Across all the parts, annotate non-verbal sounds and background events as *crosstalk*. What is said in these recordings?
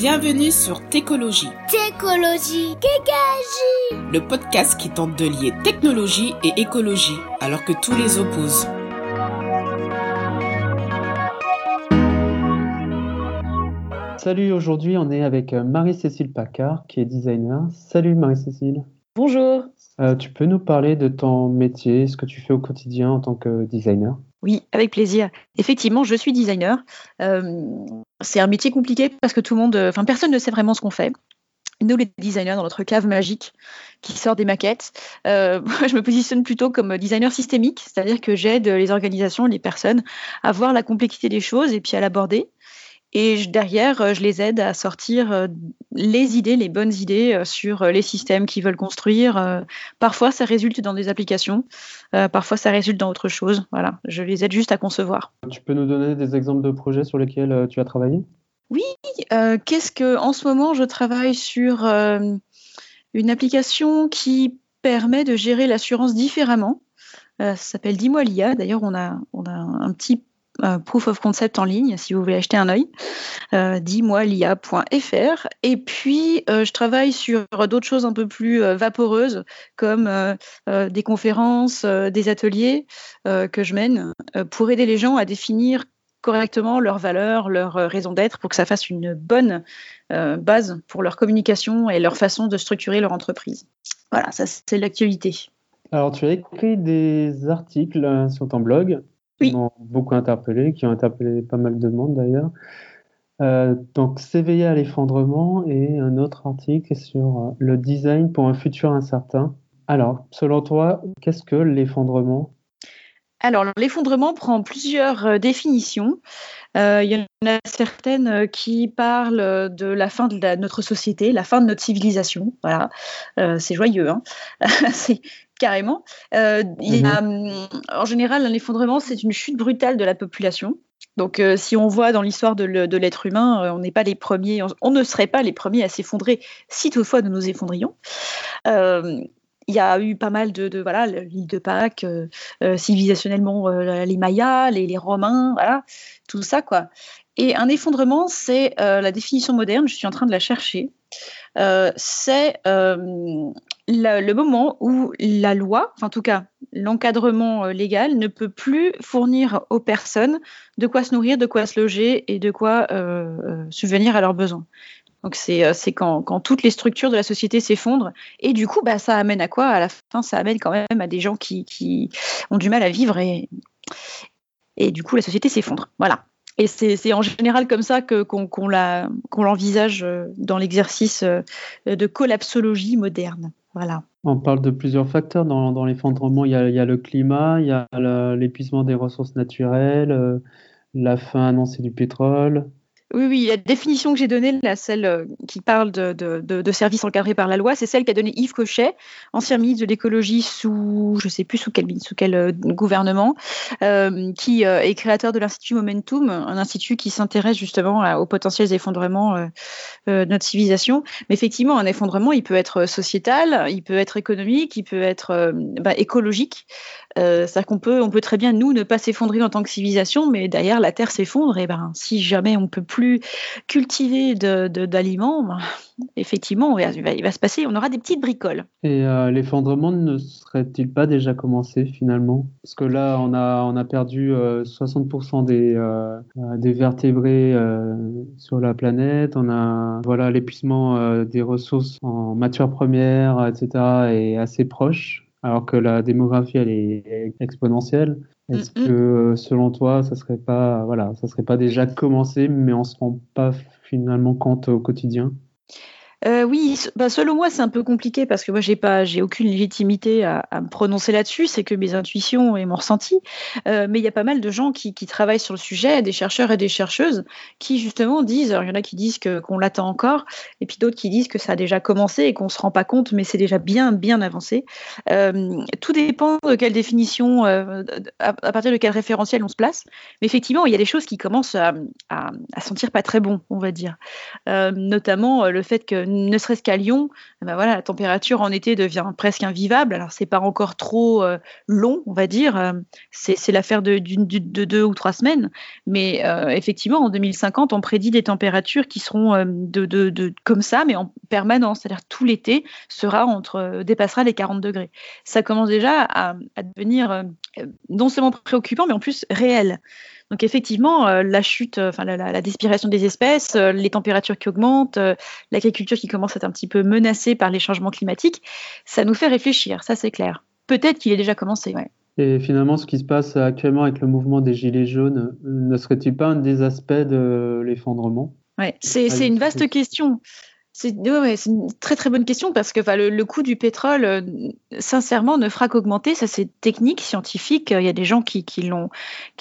Bienvenue sur Técologie. Técologie, Kékagie. Le podcast qui tente de lier technologie et écologie alors que tous les opposent. Salut, aujourd'hui on est avec euh, Marie-Cécile Paccard qui est designer. Salut Marie-Cécile. Bonjour. Euh, tu peux nous parler de ton métier, ce que tu fais au quotidien en tant que designer? Oui, avec plaisir. Effectivement, je suis designer. Euh, c'est un métier compliqué parce que tout le monde, enfin personne ne sait vraiment ce qu'on fait. Nous, les designers, dans notre cave magique qui sort des maquettes, euh, *laughs* je me positionne plutôt comme designer systémique, c'est-à-dire que j'aide les organisations, les personnes à voir la complexité des choses et puis à l'aborder. Et derrière, euh, je les aide à sortir euh, les idées, les bonnes idées euh, sur les systèmes qu'ils veulent construire. Parfois, ça résulte dans des applications, parfois, ça résulte dans autre chose. Voilà, je les aide juste à concevoir. Tu peux nous donner des exemples de projets sur lesquels tu as travaillé? Oui, qu'est-ce que en ce moment, je travaille sur une application qui permet de gérer l'assurance différemment. ça s'appelle Dis-moi l'IA. D'ailleurs, on a, on a un petit euh, proof of concept en ligne, si vous voulez acheter un œil. Euh, dis-moi lia.fr. Et puis, euh, je travaille sur d'autres choses un peu plus vaporeuses, comme des conférences, des ateliers que je mène pour aider les gens à définir correctement leurs valeurs, leurs raisons d'être, pour que ça fasse une bonne base pour leur communication et leur façon de structurer leur entreprise. Voilà, ça c'est l'actualité. Alors, tu as écrit des articles sur ton blog qui m'ont beaucoup interpellé, qui ont interpellé pas mal de monde d'ailleurs. Euh, donc, s'éveiller à l'effondrement et un autre article sur euh, le design pour un futur incertain. Alors, selon toi, qu'est-ce que l'effondrement? Alors, l'effondrement prend plusieurs euh, définitions. il y en a certaines qui parlent de la fin de notre société, la fin de notre civilisation. Voilà, c'est joyeux. Hein *laughs* c'est carrément. Euh, il mhm. en général, un effondrement, c'est une chute brutale de la population. Donc, euh, si on voit dans l'histoire de, l'être humain, euh, on n'est pas les premiers, on, ne serait pas les premiers à s'effondrer si toutefois nous nous effondrions. il y a eu pas mal de, voilà l'île de Pâques, civilisationnellement les Mayas, les, les, Romains, voilà tout ça quoi. Et un effondrement, c'est la définition moderne. Je suis en train de la chercher. c'est le moment où la loi, en tout cas l'encadrement euh, légal, ne peut plus fournir aux personnes de quoi se nourrir, de quoi se loger et de quoi euh, euh, subvenir à leurs besoins. Donc c'est quand, quand, toutes les structures de la société s'effondrent et du coup bah, ça amène à quoi? À la fin ça amène quand même à des gens qui, qui ont du mal à vivre et, et du coup la société s'effondre. Voilà. Et c'est en général comme ça qu'on l'envisage dans l'exercice de collapsologie moderne. On parle de plusieurs facteurs dans, l'effondrement. Il, y a le climat, il y a l'épuisement des ressources naturelles, euh, la fin annoncée du pétrole, oui, oui, la définition que j'ai donnée, celle euh, qui parle de, services encadrés par la loi, c'est celle qu'a donnée Yves Cochet, ancien ministre de l'écologie sous, je ne sais plus sous quel, euh, gouvernement, euh, qui est créateur de l'Institut Momentum, un institut qui s'intéresse justement aux potentiels effondrements de notre civilisation. Mais effectivement, un effondrement, il peut être sociétal, il peut être économique, il peut être bah, écologique. Euh, C'est-à-dire qu'on peut, on peut très bien, nous, ne pas s'effondrer en tant que civilisation, mais derrière, la Terre s'effondre. Et ben, si jamais on peut plus cultiver d'aliments, ben, effectivement, il va, se passer, on aura des petites bricoles. Et euh, l'effondrement ne serait-il pas déjà commencé finalement? Parce que là, on a, perdu 60% euh, des, vertébrés sur la planète. On a l'épuisement des ressources en matières premières, etc., est assez proche alors que la démographie elle est exponentielle. Est-ce que selon toi, ça serait pas voilà, ça serait pas déjà commencé, mais on se rend pas finalement compte au quotidien? Euh, oui, bah, selon moi, c'est un peu compliqué parce que moi, j'ai pas, j'ai aucune légitimité à, me prononcer là-dessus. C'est que mes intuitions et mon ressenti. Euh, mais il y a pas mal de gens qui, travaillent sur le sujet, des chercheurs et des chercheuses, qui justement disent. il y en a qui disent qu'on l'attend encore, et puis d'autres qui disent que ça a déjà commencé et qu'on se rend pas compte, mais c'est déjà bien, bien avancé. Euh, tout dépend de quelle définition, à, partir de quel référentiel on se place. Mais effectivement, il y a des choses qui commencent à, à sentir pas très bon, on va dire. notamment le fait que ne serait-ce qu'à Lyon, ben voilà, la température en été devient presque invivable. Alors c'est pas encore trop long, on va dire. C'est l'affaire de, de, deux ou trois semaines, mais effectivement, en 2050, on prédit des températures qui seront de, comme ça, mais en permanence, c'est-à-dire tout l'été sera entre dépassera les 40 degrés. Ça commence déjà à devenir non seulement préoccupant, mais en plus réel. Donc effectivement, euh, la chute, euh, enfin la, la, disparition des espèces, euh, les températures qui augmentent, l'agriculture qui commence à être un petit peu menacée par les changements climatiques, ça nous fait réfléchir, ça c'est clair. Peut-être qu'il est déjà commencé, ouais. Et finalement, ce qui se passe actuellement avec le mouvement des Gilets jaunes, ne serait-il pas un des aspects de l'effondrement Ouais, c'est une vaste question. C'est une très très bonne question parce que le, coût du pétrole, euh, sincèrement, ne fera qu'augmenter. Ça, c'est technique, scientifique. Il y a des gens qui,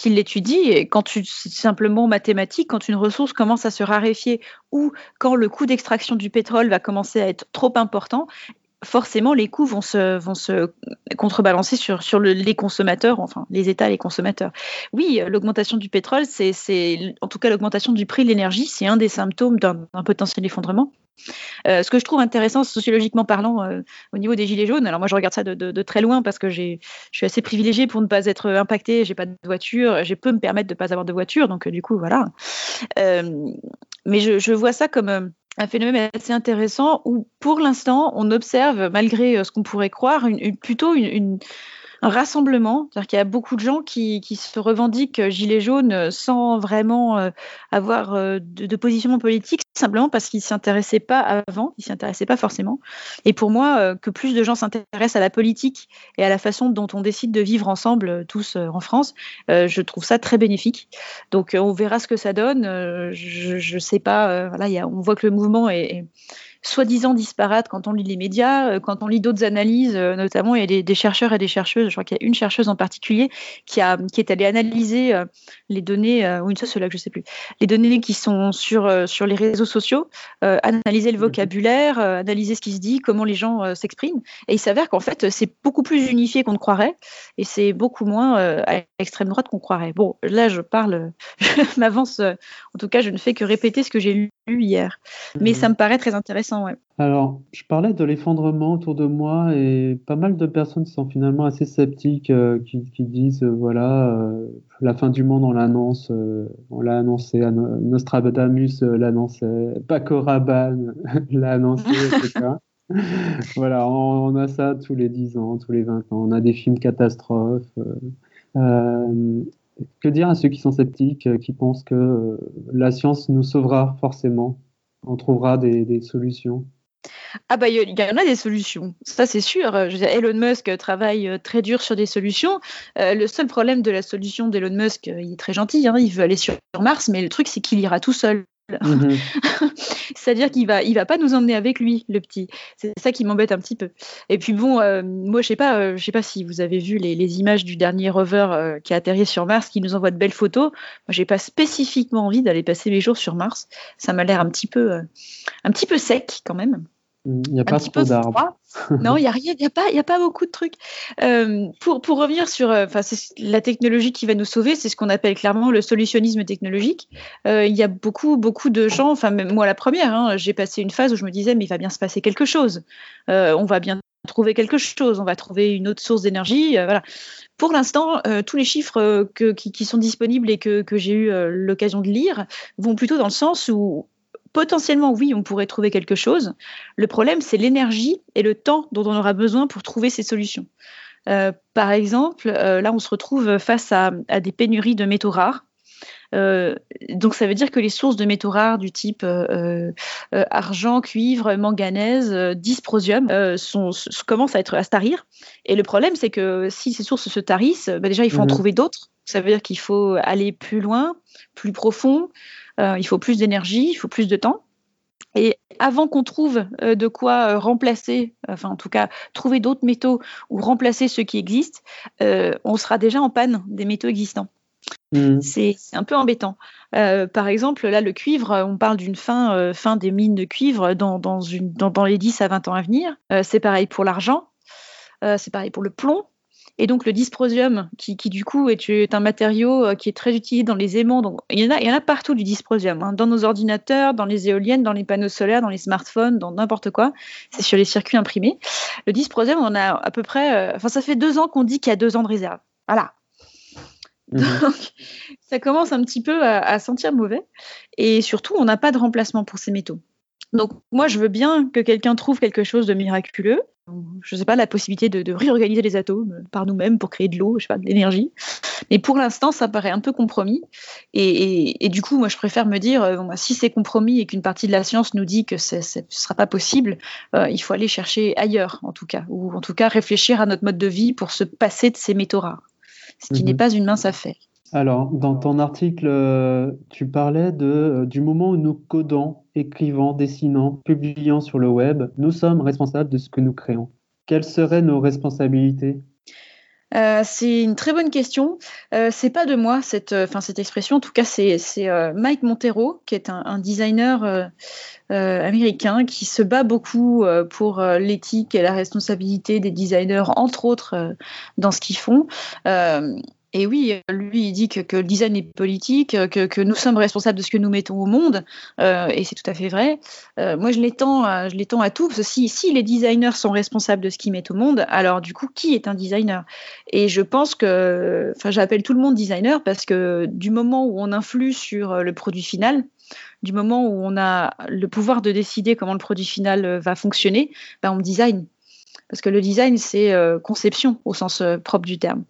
l'étudient. Et quand tu, simplement mathématique, quand une ressource commence à se raréfier ou quand le coût d'extraction du pétrole va commencer à être trop important, forcément, les coûts vont se, contrebalancer sur les consommateurs, enfin les États, les consommateurs. Oui, l'augmentation du pétrole, c'est en tout cas l'augmentation du prix de l'énergie, c'est un des symptômes d'un potentiel effondrement. Euh, ce que je trouve intéressant sociologiquement parlant euh, au niveau des gilets jaunes, alors moi je regarde ça de, très loin parce que je suis assez privilégiée pour ne pas être impactée, j'ai pas de voiture, je peux me permettre de ne pas avoir de voiture, donc euh, du coup voilà. mais je, vois ça comme un phénomène assez intéressant où, pour l'instant, on observe, malgré ce qu'on pourrait croire, une, plutôt une, un rassemblement. C'est-à-dire qu'il y a beaucoup de gens qui, se revendiquent gilets jaunes sans vraiment euh, avoir euh, de, positionnement politique, simplement parce qu'ils ne s'y intéressaient pas avant, ils ne s'y intéressaient pas forcément. Et pour moi, euh, que plus de gens s'intéressent à la politique et à la façon dont on décide de vivre ensemble tous en France, je trouve ça très bénéfique. Donc on verra ce que ça donne. je ne sais pas. voilà, on voit que le mouvement est soi-disant disparates quand on lit les médias, euh, quand on lit d'autres analyses, euh, notamment il y a des, chercheurs et des chercheuses, je crois qu'il y a une chercheuse en particulier qui, a, qui est allée analyser euh, les données, ou une sociologue, je ne sais plus, les données qui sont sur, sur les réseaux sociaux, analyser le mhm. vocabulaire, analyser ce qui se dit, comment les gens s'expriment. Et il s'avère qu'en fait, c'est beaucoup plus unifié qu'on ne croirait, et c'est beaucoup moins à l'extrême droite qu'on croirait. Bon, là, je parle, *laughs* je m'avance, en tout cas, je ne fais que répéter ce que j'ai lu hier. Mais mhm. ça me paraît très intéressant, ouais. Alors, je parlais de l'effondrement autour de moi et pas mal de personnes sont finalement assez sceptiques, euh, qui, disent, euh, voilà, euh, la fin du monde, on l'annonce, on l'a annoncé, Nostradamus l'annonçait, Paco Rabanne *laughs* l'a annoncé, etc. *laughs* voilà, on, a ça tous les 10 ans, tous les 20 ans. On a des films catastrophes. Que dire à ceux qui sont sceptiques, qui pensent que la science nous sauvera forcément? On trouvera des solutions ah bah il y, en a des solutions, ça c'est sûr. Elon Musk travaille euh, très dur sur des solutions. Euh, le seul problème de la solution d'Elon Musk, euh, il est très gentil, hein, il veut aller sur Mars, mais le truc c'est qu'il ira tout seul. Mhm. *laughs* C'est-à-dire qu'il va, il va pas nous emmener avec lui, le petit. C'est ça qui m'embête un petit peu. Et puis bon, moi je sais pas, je sais pas si vous avez vu les, images du dernier rover qui a atterri sur Mars, qui nous envoie de belles photos. Moi j'ai pas spécifiquement envie d'aller passer mes jours sur Mars. Ça m'a l'air un petit peu, un petit peu sec quand même. Il n'y a pas trop d'arbres. *laughs* non, il n'y a rien, il n'y a, pas, a pas beaucoup de trucs. Euh, pour, pour revenir sur euh, la technologie qui va nous sauver, c'est ce qu'on appelle clairement le solutionnisme technologique. Euh, il y a beaucoup, beaucoup de gens, enfin, même moi la première, hein, j'ai passé une phase où je me disais, mais il va bien se passer quelque chose. on va bien trouver quelque chose, on va trouver une autre source d'énergie. voilà. Pour l'instant, tous les chiffres que, qui, qui, sont disponibles et que, que j'ai eu l'occasion de lire vont plutôt dans le sens où potentiellement, oui, on pourrait trouver quelque chose. Le problème, c'est l'énergie et le temps dont on aura besoin pour trouver ces solutions. Euh, par exemple, euh, là, on se retrouve face à, des pénuries de métaux rares. Euh, donc, ça veut dire que les sources de métaux rares du type argent, cuivre, manganèse, dysprosium sont, commencent à être à se tarir. Et le problème, c'est que si ces sources se tarissent, bah, déjà, il faut en mhm. trouver d'autres. Ça veut dire qu'il faut aller plus loin, plus profond. Euh, il faut plus d'énergie, il faut plus de temps. Et avant qu'on trouve euh, de quoi euh, remplacer, enfin en tout cas trouver d'autres métaux ou remplacer ceux qui existent, on sera déjà en panne des métaux existants. Mmh. C'est un peu embêtant. par exemple, là, le cuivre, on parle d'une fin, fin des mines de cuivre dans, dans, une, dans, les 10 à 20 ans à venir. c'est pareil pour l'argent, c'est pareil pour le plomb. Et donc le dysprosium, qui, du coup est, un matériau euh, qui est très utilisé dans les aimants. Donc, il, y en a, il y en a partout du dysprosium, hein. dans nos ordinateurs, dans les éoliennes, dans les panneaux solaires, dans les smartphones, dans n'importe quoi. C'est sur les circuits imprimés. Le dysprosium, on a à peu près, euh, enfin ça fait deux ans qu'on dit qu'il y a deux ans de réserve. Voilà. Mhm. Donc, *laughs* ça commence un petit peu à sentir mauvais. Et surtout, on n'a pas de remplacement pour ces métaux. Donc moi, je veux bien que quelqu'un trouve quelque chose de miraculeux. Je ne sais pas, la possibilité de, réorganiser les atomes par nous-mêmes pour créer de l'eau, je sais pas, de l'énergie. Mais pour l'instant, ça paraît un peu compromis. Et, du coup, moi, je préfère me dire, euh, bah, si c'est compromis et qu'une partie de la science nous dit que ce ne sera pas possible, euh, il faut aller chercher ailleurs, en tout cas. Ou en tout cas, réfléchir à notre mode de vie pour se passer de ces métaux rares. Ce qui mhm. n'est pas une mince affaire. Alors, dans ton article, euh, tu parlais de, euh, du moment où nous codons, écrivons, dessinons, publions sur le web, nous sommes responsables de ce que nous créons. Quelles seraient nos responsabilités? Euh, c'est une très bonne question. Euh, c'est pas de moi cette, cette expression. En tout cas, c'est Mike Montero, qui est un, designer américain qui se bat beaucoup pour l'éthique et la responsabilité des designers, entre autres, dans ce qu'ils font. Et oui, lui, il dit que, le design est politique, que, nous sommes responsables de ce que nous mettons au monde, euh, et c'est tout à fait vrai. Euh, moi, je l'étends, à, je l'étends à tout, parce que si, les designers sont responsables de ce qu'ils mettent au monde, alors du coup, qui est un designer? Et je pense que, enfin, j'appelle tout le monde designer parce que du moment où on influe sur le produit final, du moment où on a le pouvoir de décider comment le produit final va fonctionner, ben on design. Parce que le design, c'est euh, conception au sens propre du terme.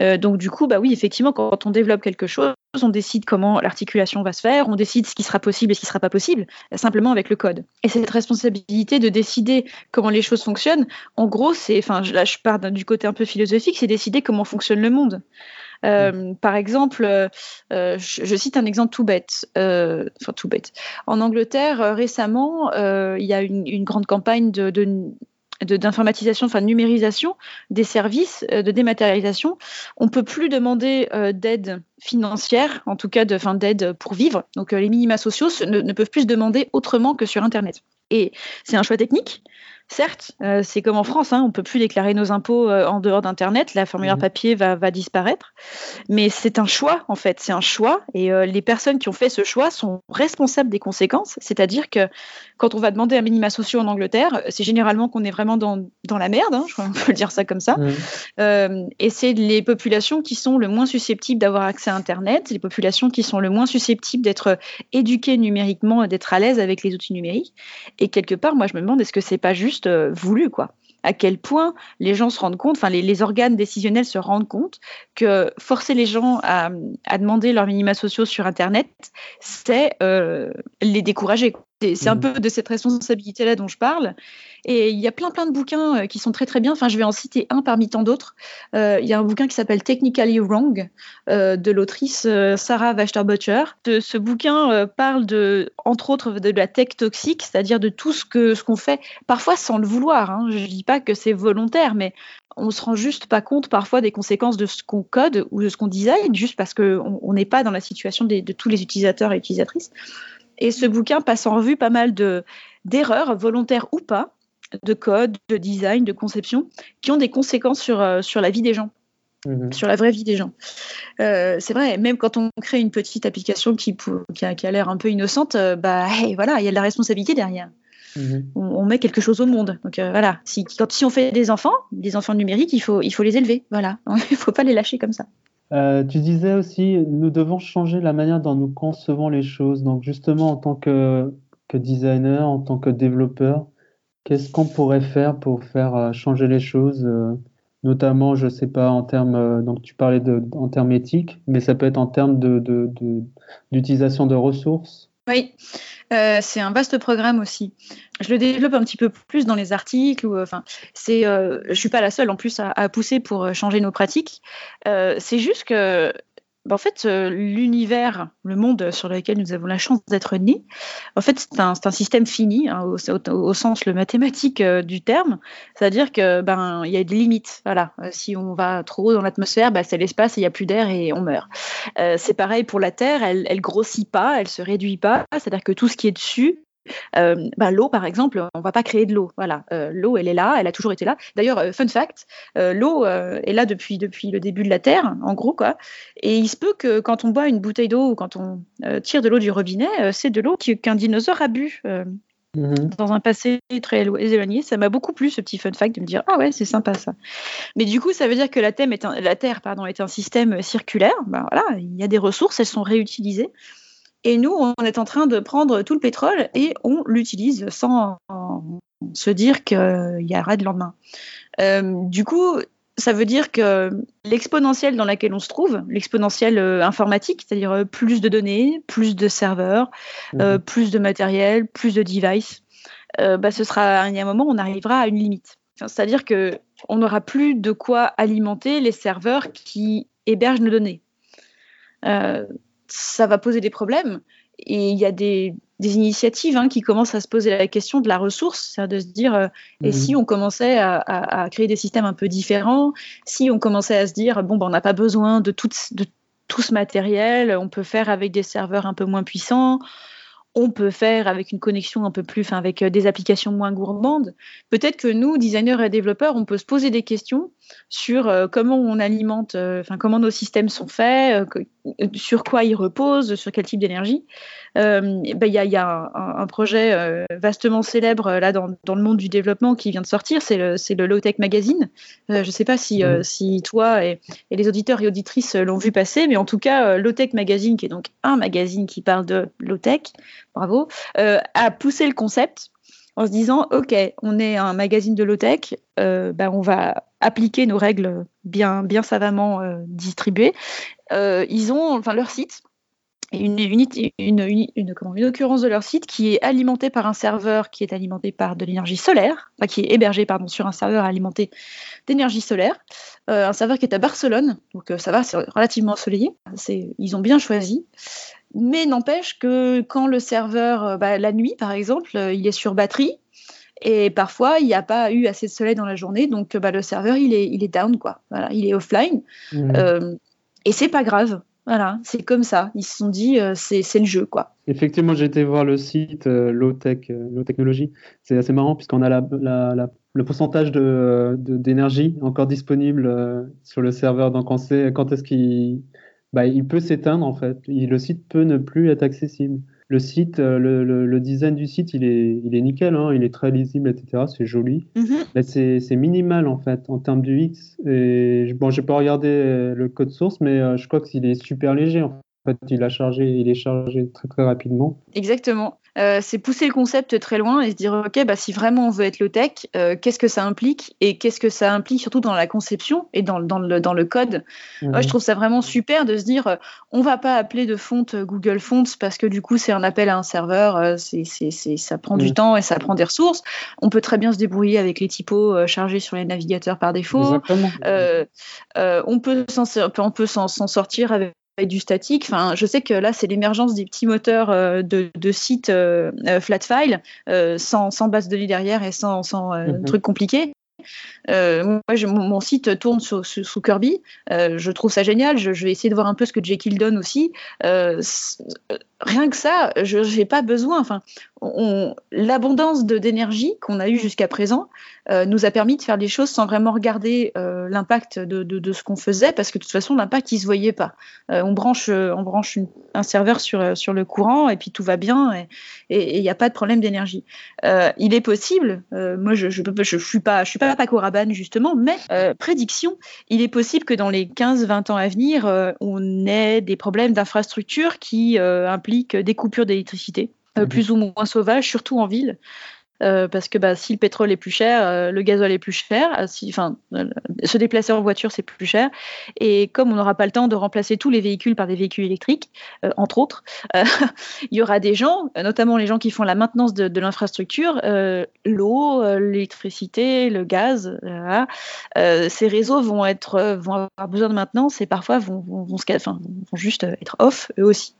Euh, donc du coup, bah oui, effectivement, quand on développe quelque chose, on décide comment l'articulation va se faire, on décide ce qui sera possible et ce qui ne sera pas possible, euh, simplement avec le code. Et cette responsabilité de décider comment les choses fonctionnent, en gros, c'est, enfin, là je pars du côté un peu philosophique, c'est décider comment fonctionne le monde. Euh, par exemple, je, cite un exemple tout bête, enfin tout bête. En Angleterre, récemment, il y a une, une grande campagne de, de d'informatisation, enfin de numérisation des services, euh, de dématérialisation, on peut plus demander euh, d'aide financière, en tout cas de, fin, d'aide pour vivre. Donc euh, les minima sociaux ne, ne, peuvent plus se demander autrement que sur Internet. Et c'est un choix technique, Certes, euh, c'est comme en France, hein, on ne peut plus déclarer nos impôts euh, en dehors d'Internet, la formulaire mmh. papier va, disparaître, mais c'est un choix en fait, c'est un choix, et euh, les personnes qui ont fait ce choix sont responsables des conséquences, c'est-à-dire que quand on va demander un minima social en Angleterre, c'est généralement qu'on est vraiment dans, la merde, hein, je crois peut dire ça comme ça, mmh. et c'est les populations qui sont le moins susceptibles d'avoir accès à Internet, les populations qui sont le moins susceptibles d'être éduquées numériquement d'être à l'aise avec les outils numériques, et quelque part, moi je me demande, est-ce que c'est pas juste euh, voulu, quoi. À quel point les gens se rendent compte, enfin les, organes décisionnels se rendent compte que forcer les gens à, demander leurs minima sociaux sur Internet, c'est euh, les décourager. C'est un mmh. peu de cette responsabilité-là dont je parle. Et il y a plein, plein de bouquins euh, qui sont très, très bien. Enfin, je vais en citer un parmi tant d'autres. Euh, il y a un bouquin qui s'appelle Technically Wrong euh, de l'autrice Sarah Wachter-Butcher. Ce bouquin parle, de, entre autres, de la tech toxique, c'est-à-dire de tout ce qu'on ce qu'on fait, parfois sans le vouloir. Hein. Je ne dis pas que c'est volontaire, mais on se rend juste pas compte parfois des conséquences de ce qu'on code ou de ce qu'on design, juste parce qu'on n'est pas dans la situation de tous les utilisateurs et utilisatrices. Et ce bouquin passe en revue pas mal d'erreurs, volontaires ou pas, de code, de design, de conception, qui ont des conséquences sur, euh, sur la vie des gens. Mhm. sur la vraie vie des gens. Euh, c'est vrai, même quand on crée une petite application qui, qui a, l'air un peu innocente, euh, bah voilà, il y a de la responsabilité derrière. Mhm. On, met quelque chose au monde. Donc voilà, si, quand, si on fait des enfants, des enfants numériques, il faut, il faut les élever. Voilà, *laughs* il ne faut pas les lâcher comme ça. Euh, tu disais aussi, nous devons changer la manière dont nous concevons les choses. Donc justement, en tant que, que designer, en tant que développeur, qu'est-ce qu'on pourrait faire pour faire euh, changer les choses euh, Notamment, je ne sais pas, en termes, donc tu parlais de, en termes éthiques, mais ça peut être en termes d'utilisation de, de, de ressources. Oui, euh, c'est un vaste programme aussi. Je le développe un petit peu plus dans les articles. Ou, enfin, c'est, euh, je suis pas la seule en plus à, à pousser pour changer nos pratiques. Euh, c'est juste que bah, en fait, euh, l'univers, le monde sur lequel nous avons la chance d'être nés, en fait, c'est un, système fini, hein, au, au, sens le mathématique euh, du terme. C'est-à-dire que ben il y a des limites. Voilà, euh, si on va trop haut dans l'atmosphère, ben, c'est l'espace, il n'y a plus d'air et on meurt. c'est pareil pour la Terre, elle, elle grossit pas, elle se réduit pas. C'est-à-dire que tout ce qui est dessus bah, l'eau, par exemple, on va pas créer de l'eau. Voilà, l'eau, elle est là, elle a toujours été là. D'ailleurs, fun fact, l'eau est là depuis depuis le début de la Terre, en gros quoi. Et il se peut que quand on boit une bouteille d'eau ou quand on tire de l'eau du robinet, c'est de l'eau qu'un dinosaure a bu. Mhm. dans un passé très éloigné. Ça m'a beaucoup plu ce petit fun fact de me dire ah ouais c'est sympa ça. Mais du coup ça veut dire que la, thème est la Terre pardon est un système circulaire. Ben voilà il y a des ressources elles sont réutilisées et nous on est en train de prendre tout le pétrole et on l'utilise sans se dire qu'il y aura de lendemain. Euh, du coup ça veut dire que l'exponentielle dans laquelle on se trouve, l'exponentielle euh, informatique, c'est-à-dire euh, plus de données, plus de serveurs, euh, mhm. plus de matériel, plus de devices, bah, ce sera à un moment on arrivera à une limite. c'est-à-dire que on n'aura plus de quoi alimenter les serveurs qui hébergent nos données. Ça va poser des problèmes et il y a des, initiatives hein, qui commencent à se poser la question de la ressource, de se dire, euh, et mhm. si on commençait à, créer des systèmes un peu différents, si on commençait à se dire, bon, ben, on n'a pas besoin de tout, de tout ce matériel, on peut faire avec des serveurs un peu moins puissants, on peut faire avec une connexion un peu plus, enfin avec euh, des applications moins gourmandes. Peut-être que nous, designers et développeurs, on peut se poser des questions sur euh, comment on alimente, euh, enfin comment nos systèmes sont faits, sur quoi ils reposent, sur quel type d'énergie. Ben, il y a, un, projet vastement célèbre là dans, le monde du développement qui vient de sortir, c'est le, le Low Tech Magazine. je ne sais pas si, si toi et, les auditeurs et auditrices l'ont vu passer, mais en tout cas, Low Tech Magazine, qui est donc un magazine qui parle de low tech, bravo, a poussé le concept en se disant ok, on est un magazine de low tech, ben on va appliquer nos règles bien, savamment euh, distribuées. Euh, ils ont, enfin, leur site, une, occurrence de leur site qui est alimenté par un serveur qui est alimenté par de l'énergie solaire, qui est hébergé sur un serveur alimenté d'énergie solaire, euh, un serveur qui est à Barcelone, donc ça va, c'est relativement ensoleillé, ils ont bien choisi. Mais n'empêche que quand le serveur, bah, la nuit par exemple, il est sur batterie, et parfois, il n'y a pas eu assez de soleil dans la journée, donc bah, le serveur, il est, il est down, quoi. Voilà, il est offline. Mmh. Euh, et c'est pas grave. Voilà, c'est comme ça. Ils se sont dit, euh, c'est le jeu, quoi. Effectivement, j'ai été voir le site euh, Low Tech, euh, Low Technology. C'est assez marrant puisqu'on a la, le pourcentage d'énergie de, encore disponible sur le serveur. Donc, on sait quand est-ce qu'il bah, il peut s'éteindre, en fait. le site peut ne plus être accessible le site, euh, le, design du site, il est, il est nickel, hein, il est très lisible, etc. C'est joli. Mhm. c'est minimal en fait en termes du X. Et bon, j'ai pas regardé euh, le code source, mais euh, je crois qu'il est super léger. En fait, il a chargé, il est chargé très très rapidement. Exactement. Euh, c'est pousser le concept très loin et se dire ok bah si vraiment on veut être low tech euh, qu'est-ce que ça implique et qu'est-ce que ça implique surtout dans la conception et dans, dans, le, dans le code Moi, je mhm. trouve ça vraiment super de se dire euh, on va pas appeler de fonte Google Fonts parce que du coup c'est un appel à un serveur c'est, c'est, ça prend du mhm. temps et ça prend des ressources on peut très bien se débrouiller avec les typos chargés sur les navigateurs par défaut on peut s'en, on peut s'en sortir avec du statique. Enfin, je sais que là, c'est l'émergence des petits moteurs euh, de, sites euh, euh, flat file, sans, base de données derrière et sans, sans mhm. trucs moi, mon, site tourne sous, Kirby. je trouve ça génial. Je, vais essayer de voir un peu ce que Jekyll donne aussi. rien que ça, je n'ai pas besoin. Enfin, l'abondance d'énergie qu'on a eue jusqu'à présent euh, nous a permis de faire des choses sans vraiment regarder euh, l'impact de, ce qu'on faisait, parce que de toute façon, l'impact, il ne se voyait pas. Euh, on branche, on branche un serveur sur, le courant, et puis tout va bien, et il n'y a pas de problème d'énergie. il est possible, moi je ne je suis pas Paco Rabanne, justement, mais prédiction, il est possible que dans les 15-20 ans à venir, on ait des problèmes d'infrastructure qui impliquent des coupures d'électricité. Mhm. plus ou moins sauvages, surtout en ville. Euh, parce que bah, si le pétrole est plus cher, euh, le gazole est plus cher, euh, enfin, se déplacer en voiture c'est plus cher, et comme on n'aura pas le temps de remplacer tous les véhicules par des véhicules électriques, entre autres, *laughs* il y aura des gens, notamment les gens qui font la maintenance de, l'infrastructure, l'eau, l'électricité, le gaz, ces réseaux vont avoir besoin de maintenance et parfois vont juste être off eux aussi.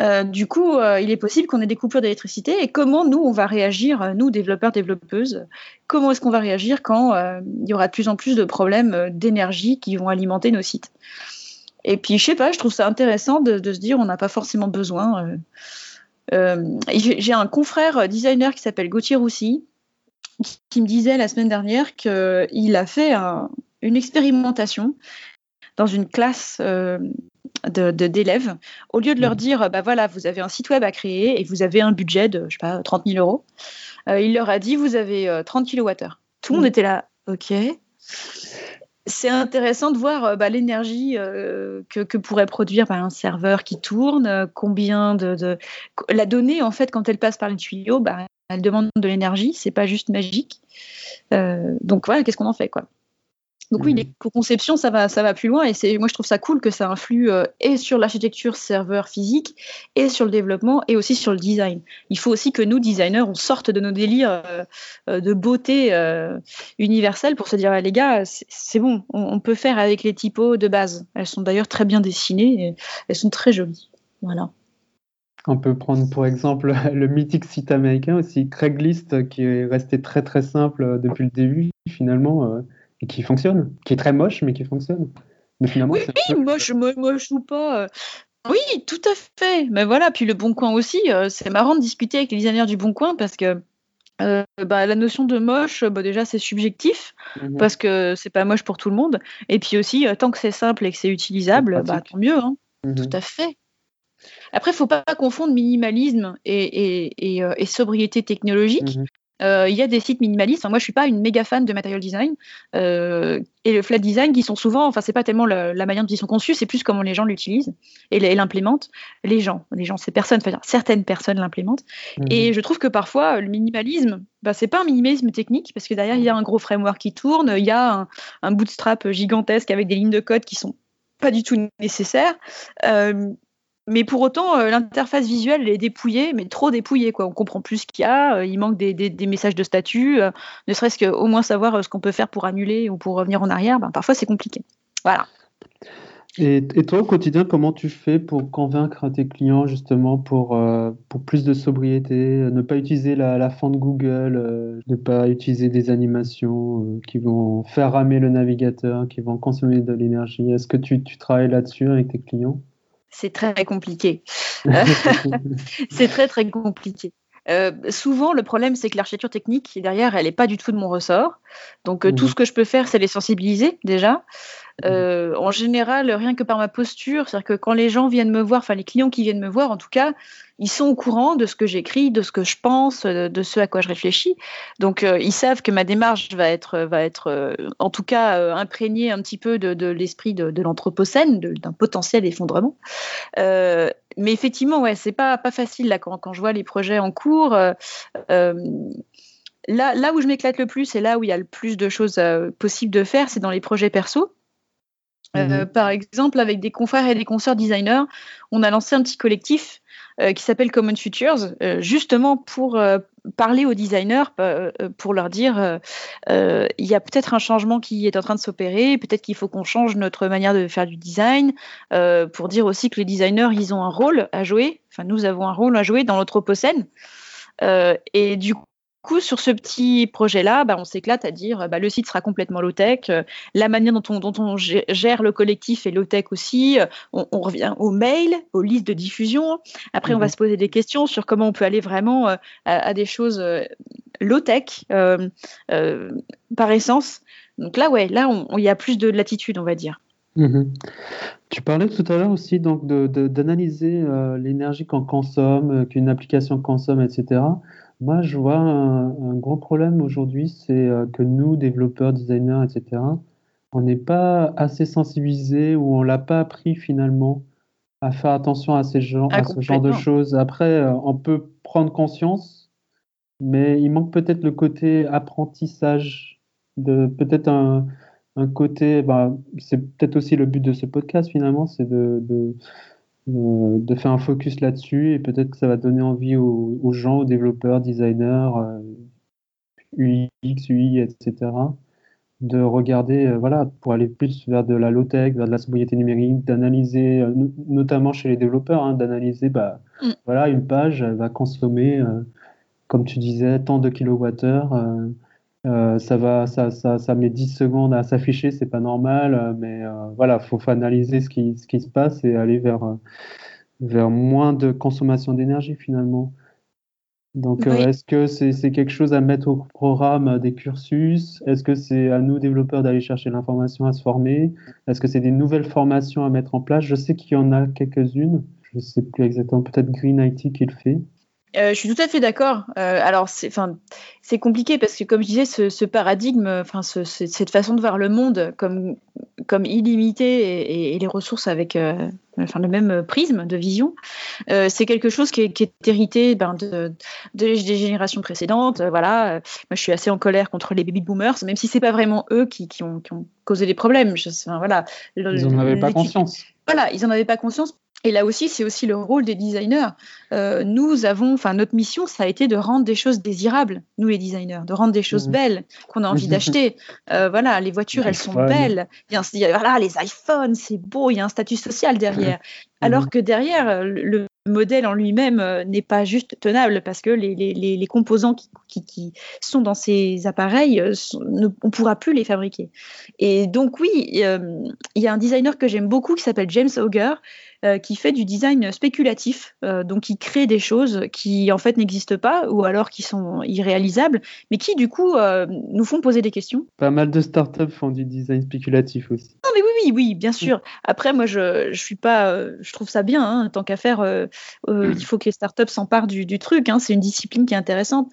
Euh, du coup, euh, il est possible qu'on ait des coupures d'électricité. Et comment nous, on va réagir, euh, nous, développeurs, développeuses, comment est-ce qu'on va réagir quand il y aura de plus en plus de problèmes d'énergie qui vont alimenter nos sites Et puis, je sais pas, je trouve ça intéressant de, se dire on n'a pas forcément besoin J'ai un confrère designer qui s'appelle Gauthier Roussy, qui me disait la semaine dernière qu'il a fait une expérimentation dans une classe d'élèves, au lieu de leur mmh. dire, bah voilà, vous avez un site web à créer et vous avez un budget de, je sais pas, 30 000 euros, euh, il leur a dit, vous avez 30 euh, kWh. Tout le monde mmh. était là, ok. C'est intéressant de voir bah, l'énergie que, pourrait produire bah, un serveur qui tourne, combien de, La donnée, en fait, quand elle passe par les tuyaux, bah, elle demande de l'énergie, c'est pas juste magique. donc voilà, qu'est-ce qu'on en fait, quoi? Donc oui, mhm. l'éco-conception, ça va, ça va plus loin et c'est, moi je trouve ça cool que ça influe euh, et sur l'architecture serveur physique et sur le développement et aussi sur le design. Il faut aussi que nous, designers, on sorte de nos délires euh, euh, de beauté universelle pour se dire, les gars, c'est bon, on, peut faire avec les typos de base. Elles sont d'ailleurs très bien dessinées et elles sont très jolies. Voilà. On peut prendre pour exemple *laughs* le mythique site américain aussi, Craigslist, qui est resté très très simple depuis le début. Finalement, qui fonctionne, qui est très moche, mais qui fonctionne. Mais finalement, oui, oui moche, moche ou pas. Euh, oui, tout à fait. Mais voilà, puis le Bon Coin aussi, euh, c'est marrant de discuter avec les designers du Bon Coin parce que euh, bah, la notion de moche, bah, déjà c'est subjectif mhm. parce que c'est pas moche pour tout le monde. Et puis aussi, tant que c'est simple et que c'est utilisable, bah, tant mieux. Hein. Mhm. Tout à fait. Après, il faut pas confondre minimalisme et, et, sobriété technologique. Mhm. Euh, il y a des sites minimalistes. moi, je suis pas une méga fan de material design euh, et le flat design qui sont souvent, enfin, c'est pas tellement la, manière dont ils sont conçus, c'est plus comment les gens l'utilisent et l'implémentent. Les gens, les gens, ces personnes, enfin, certaines personnes l'implémentent. Mhm. Et je trouve que parfois, le minimalisme, bah, c'est pas un minimalisme technique parce que derrière, il y a un gros framework qui tourne, il y a un, un, bootstrap gigantesque avec des lignes de code qui sont pas du tout nécessaires. Euh, mais pour autant, euh, l'interface visuelle est dépouillée, mais trop dépouillée. Quoi. On comprend plus ce qu'il y a, euh, il manque des, messages de statut, euh, ne serait-ce qu'au moins savoir ce qu'on peut faire pour annuler ou pour revenir en arrière. Ben, parfois, c'est compliqué. Voilà. Et, toi, au quotidien, comment tu fais pour convaincre tes clients justement pour, pour plus de sobriété, ne pas utiliser la, fente Google, ne pas utiliser des animations qui vont faire ramer le navigateur, qui vont consommer de l'énergie? Est-ce que tu travailles là-dessus avec tes clients? C'est très compliqué. *laughs* *laughs* c'est très très compliqué. Euh, souvent, le problème, c'est que l'architecture technique, derrière, elle n'est pas du tout de mon ressort. Donc, euh, tout mhm. ce que je peux faire, c'est les sensibiliser déjà. Euh, en général, rien que par ma posture, c'est-à-dire que quand les gens viennent me voir, enfin les clients qui viennent me voir, en tout cas, ils sont au courant de ce que j'écris, de ce que je pense, de ce à quoi je réfléchis. Donc, euh, ils savent que ma démarche va être, va être euh, en tout cas, imprégnée un petit peu de, l'esprit de, l'anthropocène, d'un potentiel effondrement. Mais effectivement, ouais, c'est pas pas facile là quand, quand, je vois les projets en cours. Là, là, où je m'éclate le plus et là où il y a le plus de choses possibles de faire, c'est dans les projets perso. Euh, mhm. par exemple, avec des confrères et des consoeurs designers, on a lancé un petit collectif euh, qui s'appelle Common Futures, euh, justement pour parler aux designers, pour leur dire il y a peut-être un changement qui est en train de s'opérer, peut-être qu'il faut qu'on change notre manière de faire du design, pour dire aussi que les designers, ils ont un rôle à jouer, enfin nous avons un rôle à jouer dans l'anthropocène. et du coup, coup, sur ce petit projet-là, bah, on s'éclate à dire bah, le site sera complètement low-tech, euh, la manière dont on, dont on, gère le collectif est low-tech aussi, euh, on, revient aux mails, aux listes de diffusion. Après, on va mhm. se poser des questions sur comment on peut aller vraiment euh, à, des choses low-tech par essence. Donc là, ouais, là, il y a plus de latitude, on va dire. Mhm. Tu parlais tout à l'heure aussi donc d'analyser l'énergie qu'on consomme, qu'une application consomme, etc. Moi, je vois un, gros problème aujourd'hui, c'est euh, que nous, développeurs, designers, etc., on n'est pas assez sensibilisés ou on l'a pas appris finalement à faire attention à, ces genres, ah, à ce genre de choses. Après, euh, on peut prendre conscience, mais il manque peut-être le côté apprentissage, de peut-être un, côté, bah, c'est peut-être aussi le but de ce podcast finalement, c'est de, euh, de faire un focus là-dessus et peut-être que ça va donner envie aux, gens, aux développeurs, designers, UX, euh, UI, etc., de regarder, euh, voilà, pour aller plus vers de la low-tech, vers de la sobriété numérique, d'analyser, notamment chez les développeurs, hein, d'analyser, bah, mm. voilà, une page va consommer, comme tu disais, tant de kilowattheures. Euh, ça va, ça, ça, ça, met 10 secondes à s'afficher, c'est pas normal, euh, mais euh, voilà, faut, analyser ce qui, ce qui se passe et aller vers, vers moins de consommation d'énergie finalement. Donc, euh, est-ce que c'est quelque chose à mettre au programme euh, des cursus? Est-ce que c'est à nous, développeurs, d'aller chercher l'information, à se former? Est-ce que c'est des nouvelles formations à mettre en place? Je sais qu'il y en a quelques-unes. Je ne sais plus exactement. Peut-être Green IT qui le fait. Euh, je suis tout à fait d'accord. Euh, alors, c'est compliqué parce que, comme je disais, ce, paradigme, enfin, cette façon de voir le monde comme, comme illimité et, les ressources avec euh, enfin, le même prisme de vision, c'est quelque chose qui est, hérité ben, de, des générations précédentes. voilà. Moi, je suis assez en colère contre les baby boomers, même si c'est pas vraiment eux qui, qui, ont, qui, ont, causé des problèmes. Je, voilà, ils n'en avaient pas conscience. Voilà, ils n'en avaient pas conscience et là aussi, c'est aussi le rôle des designers. Euh, nous avons, enfin, notre mission, ça a été de rendre des choses désirables, nous les designers, de rendre des choses mmh. belles qu'on a envie d'acheter. Euh, voilà, les voitures, elles sont belles. Il y a, voilà, les iPhones, c'est beau. Il y a un statut social derrière. Mmh. Alors que derrière, le modèle en lui-même euh, n'est pas juste tenable parce que les, les, les composants qui, qui, sont dans ces appareils, ne, on ne pourra plus les fabriquer. Et donc oui, il y a un designer que j'aime beaucoup qui s'appelle James Auger, euh, qui fait du design spéculatif, euh, donc qui crée des choses qui en fait n'existent pas ou alors qui sont irréalisables, mais qui du coup euh, nous font poser des questions. Pas mal de startups font du design spéculatif aussi. Non mais oui oui oui bien sûr. Après moi je je suis pas, je trouve ça bien hein, tant qu'à faire, il faut que les startups s'emparent du, du truc. Hein, c'est une discipline qui est intéressante,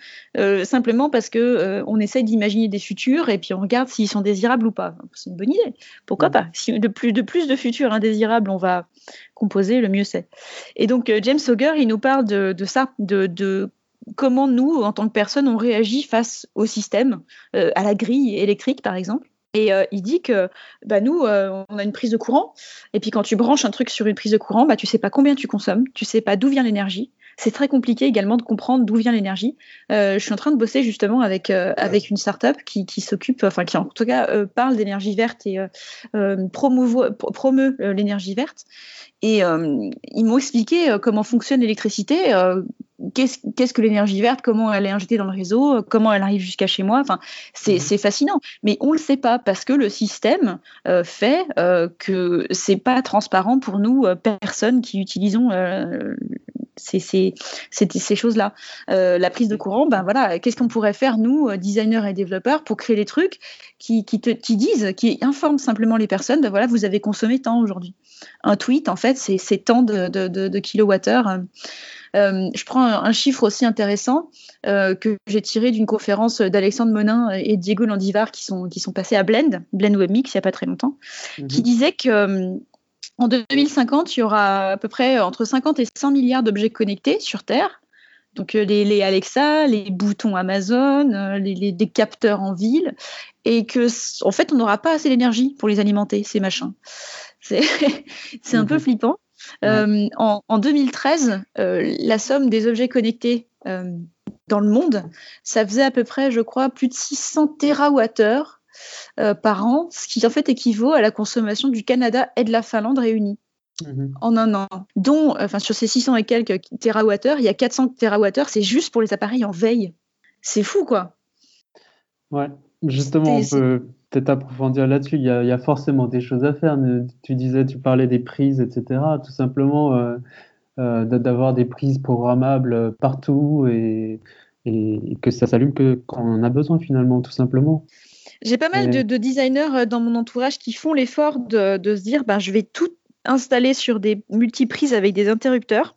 simplement parce que on essaye d'imaginer des futurs et puis on regarde s'ils sont désirables ou pas. C'est une bonne idée. Pourquoi pas? Si de plus de plus de futurs indésirables on va composer, le mieux c'est. Et donc euh, James Auger, il nous parle de, ça, de, comment nous, en tant que personne, on réagit face au système, euh, à la grille électrique par exemple. Et euh, il dit que bah, nous, on a une prise de courant, et puis quand tu branches un truc sur une prise de courant, bah, tu sais pas combien tu consommes, tu sais pas d'où vient l'énergie, c'est très compliqué également de comprendre d'où vient l'énergie. Euh, je suis en train de bosser justement avec euh, avec une startup qui, qui s'occupe, enfin qui en tout cas euh, parle d'énergie verte et promeut l'énergie verte. Et ils m'ont expliqué comment fonctionne l'électricité, qu'est-ce que l'énergie verte, comment elle est injectée dans le réseau, comment elle arrive jusqu'à chez moi. Enfin, c'est mmh. fascinant. Mais on ne le sait pas parce que le système fait que c'est pas transparent pour nous, personnes qui utilisons c'est ces choses-là. Euh, la prise de courant, ben voilà, qu'est-ce qu'on pourrait faire, nous, euh, designers et développeurs, pour créer des trucs qui, qui, te, qui disent, qui informent simplement les personnes, ben voilà, vous avez consommé tant aujourd'hui. Un tweet, en fait, c'est tant de, de, de, kilowattheures. Euh, je prends un, chiffre aussi intéressant que j'ai tiré d'une conférence d'Alexandre Monin et Diego Landivar qui sont, qui sont passés à Blend, Blend Webmix, il n'y a pas très longtemps, mhm. qui disait que en 2050, il y aura à peu près entre 50 et 100 milliards d'objets connectés sur Terre. Donc euh, les, Alexa, les boutons Amazon, euh, les, capteurs en ville, et que en fait on n'aura pas assez d'énergie pour les alimenter ces machins. C'est *laughs* un peu mhm. flippant. Euh, en, 2013, la somme des objets connectés dans le monde, ça faisait à peu près, je crois, plus de 600 TWh euh, par an, ce qui en fait équivaut à la consommation du Canada et de la Finlande réunis. Mhm. En un an, dont, enfin, sur ces 600 et quelques TWh, il y a 400 TWh, c'est juste pour les appareils en veille. C'est fou, quoi. Ouais, justement, on peut peut-être approfondir là-dessus. Il, y, a, forcément des choses à faire. Tu disais, tu parlais des prises, etc. Tout simplement, euh, euh, d'avoir des prises programmables partout et, et que ça s'allume que quand on en a besoin, finalement, tout simplement. J'ai pas mal de, designers euh, dans mon entourage qui font l'effort de, se dire ben, je vais tout installer sur des multiprises avec des interrupteurs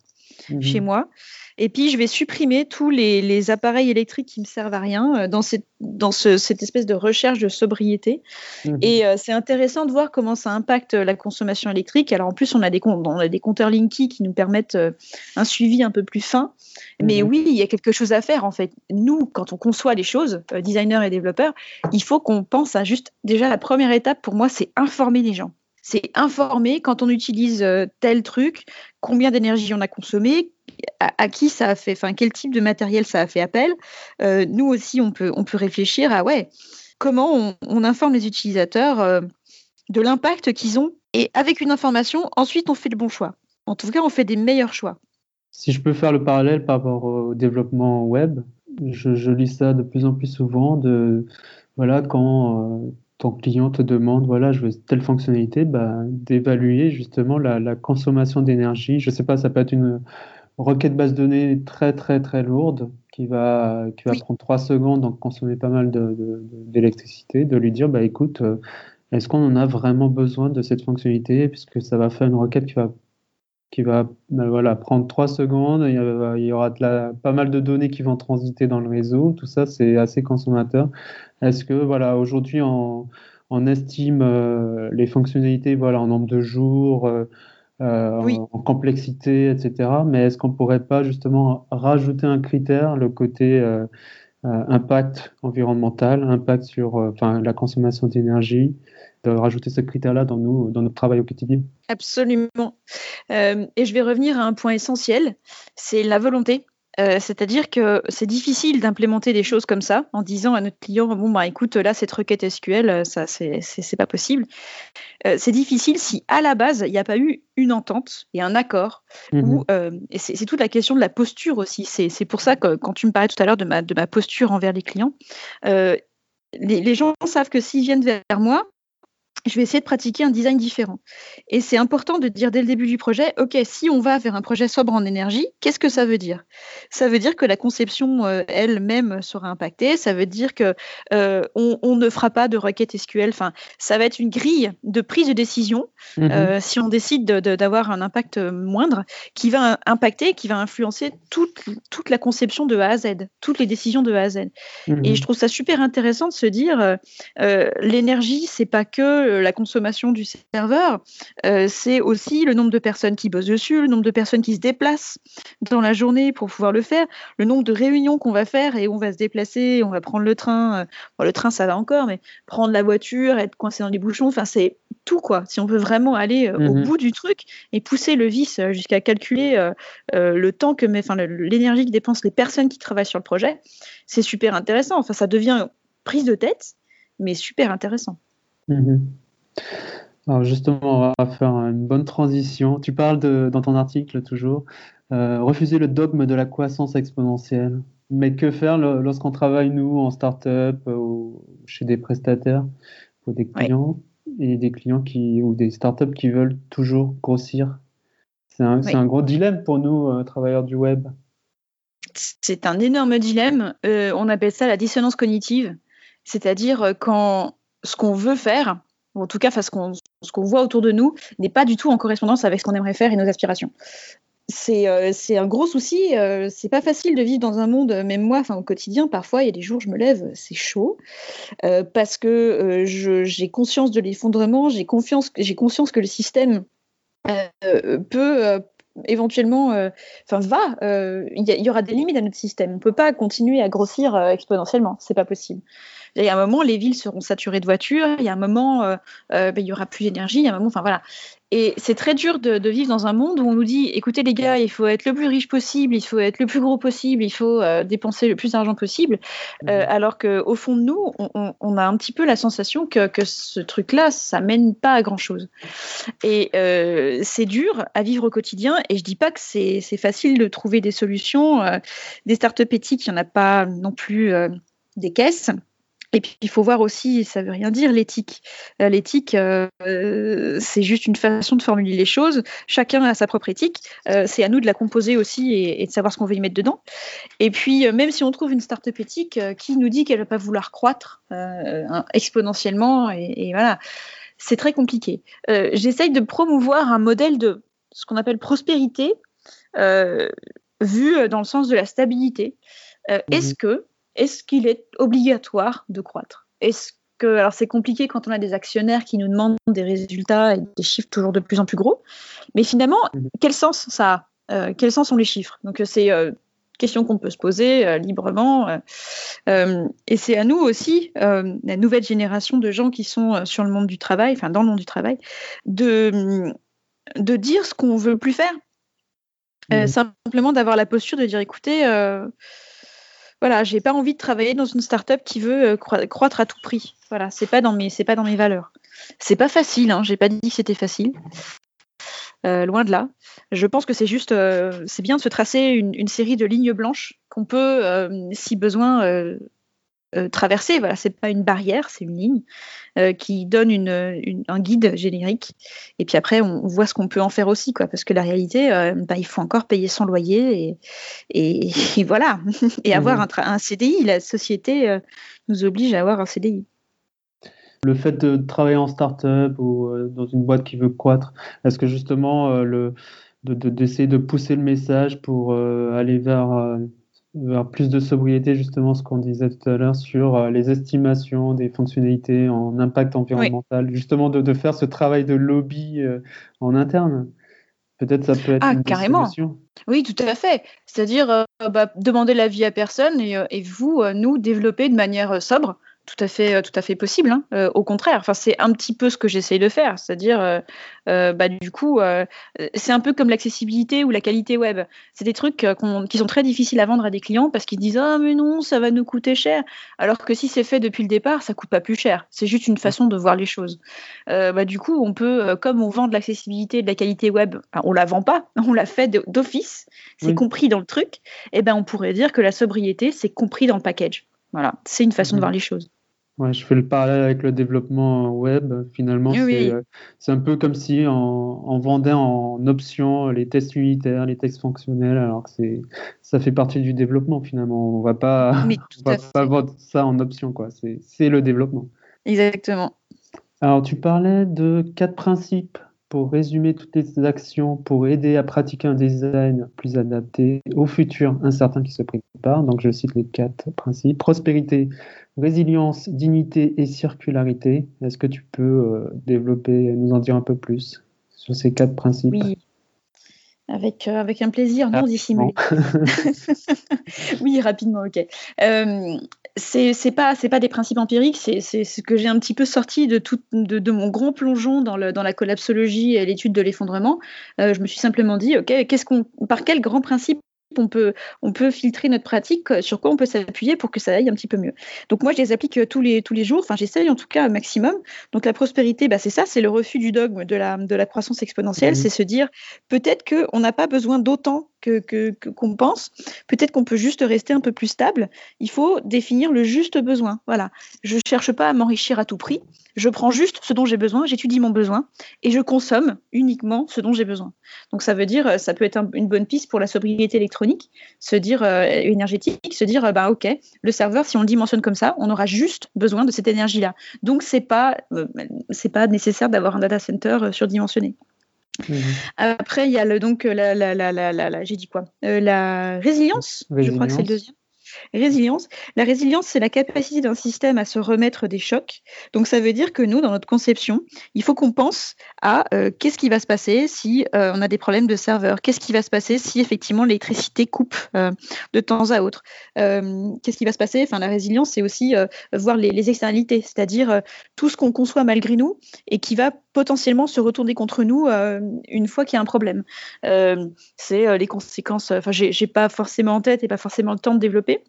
mhm. chez moi. Et puis, je vais supprimer tous les, appareils électriques qui me servent à rien euh, dans, cette, dans cette espèce de recherche de sobriété. Mhm. Et euh, c'est intéressant de voir comment ça impacte la consommation électrique. Alors, en plus, on a des, on a des compteurs Linky qui nous permettent un suivi un peu plus fin. Mais mhm. oui, il y a quelque chose à faire en fait. Nous, quand on conçoit les choses, euh, designers et développeurs, il faut qu'on pense à juste déjà la première étape pour moi, c'est informer les gens. C'est informer quand on utilise euh, tel truc, combien d'énergie on a consommé, à, qui ça a fait, enfin quel type de matériel ça a fait appel. Euh, nous aussi, on peut, on peut réfléchir à ouais, comment on, informe les utilisateurs de l'impact qu'ils ont et avec une information, ensuite on fait le bon choix. En tout cas, on fait des meilleurs choix. Si je peux faire le parallèle par rapport au développement web, je, lis ça de plus en plus souvent. De, voilà, quand ton client te demande, voilà, je veux telle fonctionnalité, bah, d'évaluer justement la, consommation d'énergie. Je ne sais pas, ça peut être une requête base de données très très très lourde qui va, qui va prendre trois secondes, donc consommer pas mal d'électricité, de, lui dire, bah écoute, euh, est-ce qu'on en a vraiment besoin de cette fonctionnalité? Puisque ça va faire une requête qui va qui va bah, voilà, prendre trois secondes, il y, aura pas mal de données qui vont transiter dans le réseau, tout ça c'est assez consommateur. Est-ce que voilà, aujourd'hui on, estime euh, les fonctionnalités voilà, en nombre de jours, euh, euh, en, complexité, etc. Mais est-ce qu'on pourrait pas justement rajouter un critère, le côté impact environnemental, impact sur la consommation d'énergie de rajouter ce critère-là dans, nous, dans notre travail au quotidien? Absolument. Euh, et je vais revenir à un point essentiel, c'est la volonté. Euh, c'est-à-dire que c'est difficile d'implémenter des choses comme ça en disant à notre client bon bah écoute là cette requête SQL ça c'est pas possible. Euh, c'est difficile si à la base il n'y a pas eu une entente et un accord. Mhm. et c'est toute la question de la posture aussi. C'est pour ça que quand tu me parlais tout à l'heure de ma, de ma posture envers les clients, les, les, gens savent que s'ils viennent vers moi, je vais essayer de pratiquer un design différent. Et c'est important de dire dès le début du projet, OK, si on va vers un projet sobre en énergie, qu'est-ce que ça veut dire? Ça veut dire que la conception euh, elle-même sera impactée, ça veut dire que euh, on, ne fera pas de requête SQL, enfin, ça va être une grille de prise de décision mhm. euh, si on décide d'avoir un impact moindre qui va impacter, qui va influencer toute, toute la conception de A à Z, toutes les décisions de A à Z. Mhm. Et je trouve ça super intéressant de se dire, l'énergie, c'est pas que euh, la consommation du serveur, euh, c'est aussi le nombre de personnes qui bossent dessus, le nombre de personnes qui se déplacent dans la journée pour pouvoir le faire, le nombre de réunions qu'on va faire et on va se déplacer, on va prendre le train. Euh, le train, ça va encore, mais prendre la voiture, être coincé dans les bouchons, enfin, c'est tout quoi. Si on veut vraiment aller au mhm. bout du truc et pousser le vice jusqu'à calculer le temps que, enfin, l'énergie que dépensent les personnes qui travaillent sur le projet, c'est super intéressant. Enfin, ça devient prise de tête, mais super intéressant. Mhm. Alors justement, on va faire une bonne transition. Tu parles de, dans ton article toujours, euh, refuser le dogme de la croissance exponentielle. Mais que faire lorsqu'on travaille, nous, en start-up ou chez des prestataires pour des clients et des clients qui, ou des start-up qui veulent toujours grossir? C'est un, gros dilemme pour nous, euh, travailleurs du web. C'est un énorme dilemme. Euh, on appelle ça la dissonance cognitive. C'est-à-dire quand ce qu'on veut faire, en tout cas ce qu'on voit autour de nous, n'est pas du tout en correspondance avec ce qu'on aimerait faire et nos aspirations. C'est euh, un gros souci. Euh, c'est pas facile de vivre dans un monde, même moi, au quotidien, parfois il y a des jours je me lève, c'est chaud, euh, parce que j'ai conscience de l'effondrement, j'ai conscience que le système peut éventuellement, enfin va, il y, aura des limites à notre système. On peut pas continuer à grossir exponentiellement, c'est pas possible. Il y a un moment, les villes seront saturées de voitures. Il y a un moment, euh, euh, ben, il y aura plus d'énergie. Il y a un moment, enfin voilà. Et c'est très dur de, vivre dans un monde où on nous dit, écoutez les gars, il faut être le plus riche possible, il faut être le plus gros possible, il faut euh, dépenser le plus d'argent possible, mmh. alors qu'au fond de nous, on, a un petit peu la sensation que, que ce truc-là, ça mène pas à grand-chose. Et c'est dur à vivre au quotidien, et je dis pas que c'est facile de trouver des solutions. des start-up éthiques, il n'y en a pas non plus des caisses. Et puis il faut voir aussi, ça veut rien dire l'éthique. Euh, l'éthique, euh, c'est juste une façon de formuler les choses. Chacun a sa propre éthique. Euh, c'est à nous de la composer aussi et, de savoir ce qu'on veut y mettre dedans. Et puis même si on trouve une start-up éthique qui nous dit qu'elle va pas vouloir croître exponentiellement, et, voilà, c'est très compliqué. J'essaye de promouvoir un modèle de ce qu'on appelle prospérité, vu dans le sens de la stabilité. Est-ce mmh que est-ce qu'il est obligatoire de croître? Est-ce que, alors c'est compliqué quand on a des actionnaires qui nous demandent des résultats et des chiffres toujours de plus en plus gros, mais finalement, mhm. quel sens ça a? Euh, Quel sens ont les chiffres? Donc euh, c'est euh, question qu'on peut se poser librement. et c'est à nous aussi, la nouvelle génération de gens qui sont sur le monde du travail, enfin dans le monde du travail, de, de dire ce qu'on veut plus faire. Mhm. simplement d'avoir la posture de dire écoutez, voilà, j'ai pas envie de travailler dans une start-up qui veut euh, croître à tout prix. Voilà, c'est pas dans mes, c'est pas dans mes valeurs. C'est pas facile, hein, j'ai pas dit que c'était facile. Euh, loin de là. Je pense que c'est juste, euh, c'est bien de se tracer une, série de lignes blanches qu'on peut, si besoin, traverser. Voilà, c'est pas une barrière, c'est une ligne qui donne une, un guide générique. Et puis après, on, voit ce qu'on peut en faire aussi, quoi. Parce que la réalité, bah, il faut encore payer son loyer et, et, *laughs* voilà. *laughs* et avoir mmh. un, un, CDI, la société nous oblige à avoir un CDI. Le fait de travailler en start-up ou dans une boîte qui veut croître, est-ce que justement le d'essayer de, de, pousser le message pour aller vers plus de sobriété, justement, ce qu'on disait tout à l'heure sur euh, les estimations des fonctionnalités en impact environnemental, justement de, faire ce travail de lobby euh, en interne. Peut-être ça peut être ah, une carrément. Solution. Oui, tout à fait. C'est-à-dire euh, bah, demander l'avis à personne et, et vous, nous, développer de manière sobre tout à fait, euh, tout à fait possible. Hein. Euh, au contraire, enfin, c'est un petit peu ce que j'essaye de faire. C'est-à-dire, euh, bah, du coup, c'est un peu comme l'accessibilité ou la qualité web. C'est des trucs qui sont très difficiles à vendre à des clients parce qu'ils disent Ah, mais non, ça va nous coûter cher. Alors que si c'est fait depuis le départ, ça coûte pas plus cher. C'est juste une façon de voir les choses. bah, du coup, on peut, comme on vend de l'accessibilité et de la qualité web, on on la vend pas, *laughs* on la fait d'office, c'est compris dans le truc, et eh ben on pourrait dire que la sobriété, c'est compris dans le package. Voilà, c'est une façon de mhm. voir les choses. Ouais, je fais le parallèle avec le développement web. Finalement, euh, c'est un peu comme si on, vendait en option les tests unitaires, les tests fonctionnels, alors que ça fait partie du développement finalement. On va pas, *laughs* va pas vendre ça en option, quoi. C'est le développement. Exactement. Alors, tu parlais de quatre principes pour résumer toutes les actions pour aider à pratiquer un design plus adapté au futur incertain qui se prépare. Donc, je cite les quatre principes. Prospérité, résilience, dignité et circularité. Est-ce que tu peux euh, développer, nous en dire un peu plus sur ces quatre principes? Oui. Avec, euh, avec un plaisir non dissimulé. *laughs* oui, rapidement, ok. Euh, c'est c'est pas c'est pas des principes empiriques, c'est ce que j'ai un petit peu sorti de tout de, de mon grand plongeon dans le dans la collapsologie et l'étude de l'effondrement. Euh, je me suis simplement dit ok qu'est-ce qu'on par quel grand principe on peut, on peut filtrer notre pratique, sur quoi on peut s'appuyer pour que ça aille un petit peu mieux. Donc moi, je les applique euh, tous les, tous les jours, enfin j'essaye en tout cas un maximum. Donc la prospérité, bah, c'est ça, c'est le refus du dogme de la, de la croissance exponentielle, mmh. c'est se dire peut-être qu'on n'a pas besoin d'autant que qu'on pense. Peut-être qu'on peut juste rester un peu plus stable. Il faut définir le juste besoin. Voilà. Je cherche pas à m'enrichir à tout prix. Je prends juste ce dont j'ai besoin, j'étudie mon besoin et je consomme uniquement ce dont j'ai besoin. Donc ça veut dire, ça peut être une bonne piste pour la sobriété électronique, se dire euh, énergétique, se dire bah ok, le serveur si on le dimensionne comme ça, on aura juste besoin de cette énergie-là. Donc c'est pas euh, c'est pas nécessaire d'avoir un data center euh, surdimensionné. Mhm. Après, il y a le, donc la, la, la, la j'ai dit quoi La résilience, je crois que c'est le deuxième. Résilience. La résilience, c'est la capacité d'un système à se remettre des chocs. Donc ça veut dire que nous, dans notre conception, il faut qu'on pense à euh, qu'est-ce qui va se passer si euh, on a des problèmes de serveur, qu'est-ce qui va se passer si effectivement l'électricité coupe euh, de temps à autre, qu'est-ce qui va se passer? Enfin, la résilience, c'est aussi voir les, les externalités, c'est-à-dire tout ce qu'on conçoit malgré nous et qui va potentiellement se retourner contre nous une fois qu'il y a un problème. c'est les conséquences. Enfin, j'ai pas forcément en tête et pas forcément le temps de développer.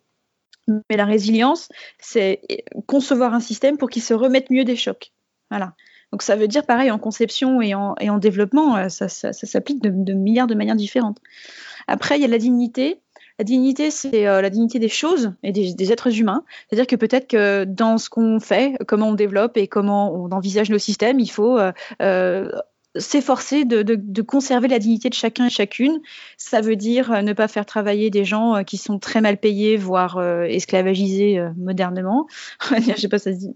Mais la résilience, c'est concevoir un système pour qu'il se remette mieux des chocs. Voilà. Donc ça veut dire pareil en conception et en, développement, euh, ça, ça, s'applique de, milliards de manières différentes. Après, il y a la dignité. La dignité, c'est euh, la dignité des choses et des, êtres humains. C'est-à-dire que peut-être que dans ce qu'on fait, comment on développe et comment on envisage nos systèmes, il faut euh, s'efforcer de, de, conserver la dignité de chacun et chacune. Ça veut dire euh, ne pas faire travailler des gens euh, qui sont très mal payés, voire euh, esclavagisés modernement. *laughs* Je sais pas ça se dit.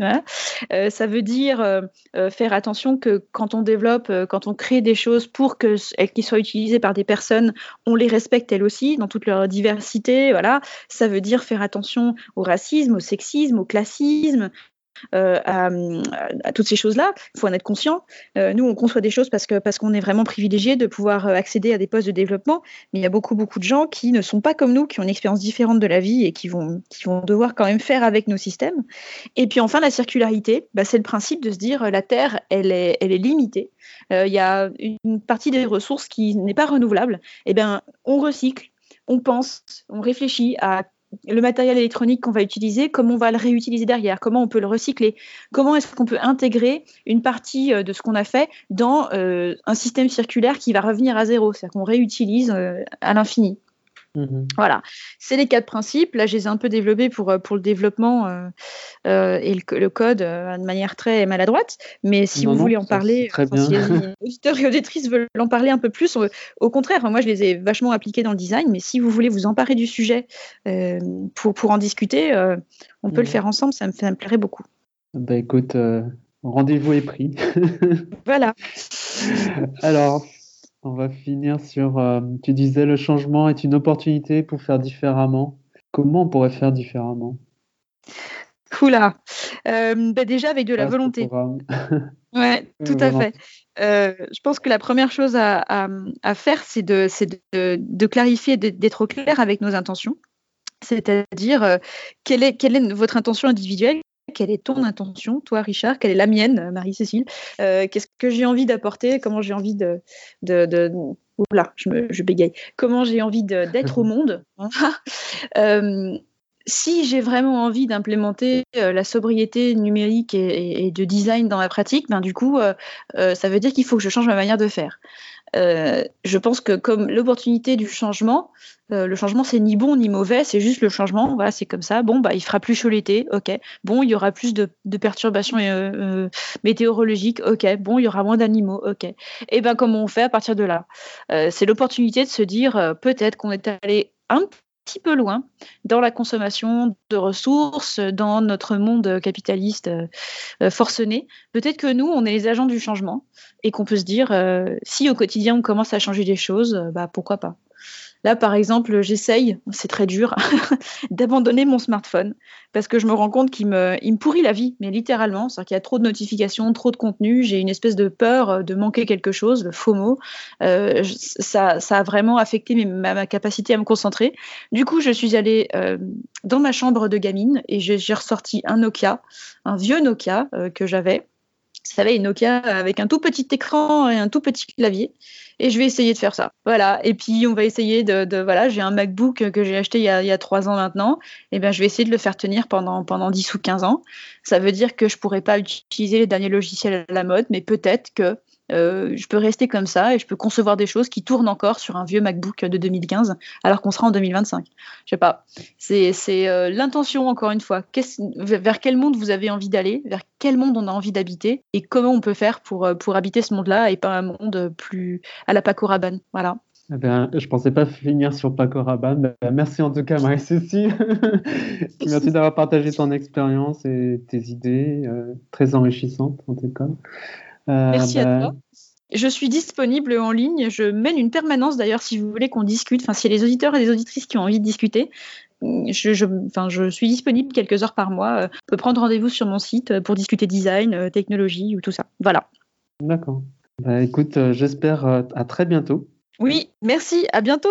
ça veut dire faire attention que quand on développe, quand on crée des choses pour que qu'ils soient utilisées par des personnes, on les respecte elles aussi dans toute leur diversité. Voilà. Ça veut dire faire attention au racisme, au sexisme, au classisme, euh, à, toutes ces choses-là. Il faut en être conscient. Euh, nous, on conçoit des choses parce qu'on est vraiment privilégié de pouvoir euh, accéder à des postes de développement, mais il y a beaucoup beaucoup de gens qui ne sont pas comme nous, qui ont une expérience différente de la vie et qui vont qui vont devoir quand même faire avec nos systèmes. Et puis enfin, la circularité, bah, c'est le principe de se dire la Terre, elle est limitée. Il y a une partie des ressources qui n'est pas renouvelable. Eh ben, on recycle, on pense, on réfléchit à le matériel électronique qu'on va utiliser, comment on va le réutiliser derrière, comment on peut le recycler, comment est-ce qu'on peut intégrer une partie euh, de ce qu'on a fait dans euh, un système circulaire qui va revenir à zéro, c'est-à-dire qu'on réutilise euh, à l'infini. Mhm. Voilà, c'est les quatre principes. Là, je les ai un peu développés pour, euh, pour le développement euh, euh, et le, code de manière très maladroite. Mais si vous voulez en parler, si les *laughs* auditeurs et auditrices veulent en parler un peu plus, au contraire, moi, je les ai vachement appliqués dans le design. Mais si vous voulez vous emparer du sujet pour, pour en discuter, on peut le faire ensemble. Ça me, ça me plairait beaucoup. Bah écoute, rendez-vous est pris. *laughs* voilà. Alors, on va finir sur, euh, tu disais, le changement est une opportunité pour faire différemment. Comment on pourrait faire différemment? Oula, euh, bah déjà avec de la volonté. *laughs* ouais, tout à fait. Euh, je pense que la première chose à, faire, c'est de, de, de, clarifier, d'être au clair avec nos intentions. C'est-à-dire, quelle, est, quelle est votre intention individuelle? Quelle est ton intention, toi, Richard? Quelle est la mienne, Marie-Cécile? Euh, Qu'est-ce que j'ai envie d'apporter? Comment j'ai envie de, de, Oula, je, me, je bégaye. Comment j'ai envie d'être au *laughs* monde *laughs* euh, Si j'ai vraiment envie d'implémenter euh, la sobriété numérique et, de design dans ma pratique, ben, du coup, ça veut dire qu'il faut que je change ma manière de faire. Euh, je pense que comme l'opportunité du changement, euh, le changement c'est ni bon ni mauvais, c'est juste le changement, voilà, c'est comme ça. Bon, bah il fera plus chaud l'été, ok. Bon, il y aura plus de, perturbations euh, météorologiques, ok. Bon, il y aura moins d'animaux, ok. Et ben comment on fait à partir de là? C'est l'opportunité de se dire peut-être qu'on est allé un petit peu loin dans la consommation de ressources, dans notre monde capitaliste euh, forcené. Peut-être que nous, on est les agents du changement et qu'on peut se dire, euh, si au quotidien on commence à changer des choses, euh, bah, pourquoi pas. Là, par exemple, j'essaye, c'est très dur, *laughs* d'abandonner mon smartphone parce que je me rends compte qu'il me, il me pourrit la vie, mais littéralement. C'est-à-dire qu'il y a trop de notifications, trop de contenu. J'ai une espèce de peur de manquer quelque chose, le FOMO. Euh, ça, ça, a vraiment affecté ma, capacité à me concentrer. Du coup, je suis allée euh, dans ma chambre de gamine et j'ai ressorti un Nokia, un vieux Nokia euh, que j'avais. Savez, une Nokia avec un tout petit écran et un tout petit clavier et je vais essayer de faire ça. Voilà. Et puis on va essayer de, voilà, j'ai un MacBook que j'ai acheté il y, a, trois ans maintenant. Et bien je vais essayer de le faire tenir pendant pendant 10 ou 15 ans. Ça veut dire que je pourrais pas utiliser les derniers logiciels à la mode, mais peut-être que euh, je peux rester comme ça et je peux concevoir des choses qui tournent encore sur un vieux MacBook de 2015 alors qu'on sera en 2025. Je sais pas. C'est euh, l'intention encore une fois. Vers quel monde vous avez envie d'aller? Vers quel monde on a envie d'habiter? Et comment on peut faire pour, euh, pour habiter ce monde-là et pas un monde plus à la Paco Rabanne? Voilà. Eh bien, je pensais pas finir sur Paco Rabanne. Ben, merci en tout cas, Marie-Cécile. *laughs* merci d'avoir partagé ton expérience et tes idées, très enrichissantes en tout cas. Euh, Merci à bah, toi. Je suis disponible en ligne. Je mène une permanence d'ailleurs si vous voulez qu'on discute. Enfin, si y a les auditeurs et les auditrices qui ont envie de discuter, je, enfin, je suis disponible quelques heures par mois. Euh, on peut prendre rendez-vous sur mon site euh, pour discuter design, technologie ou tout ça. Voilà. D'accord. Bah, écoute, j'espère à très bientôt. Oui, merci. À bientôt.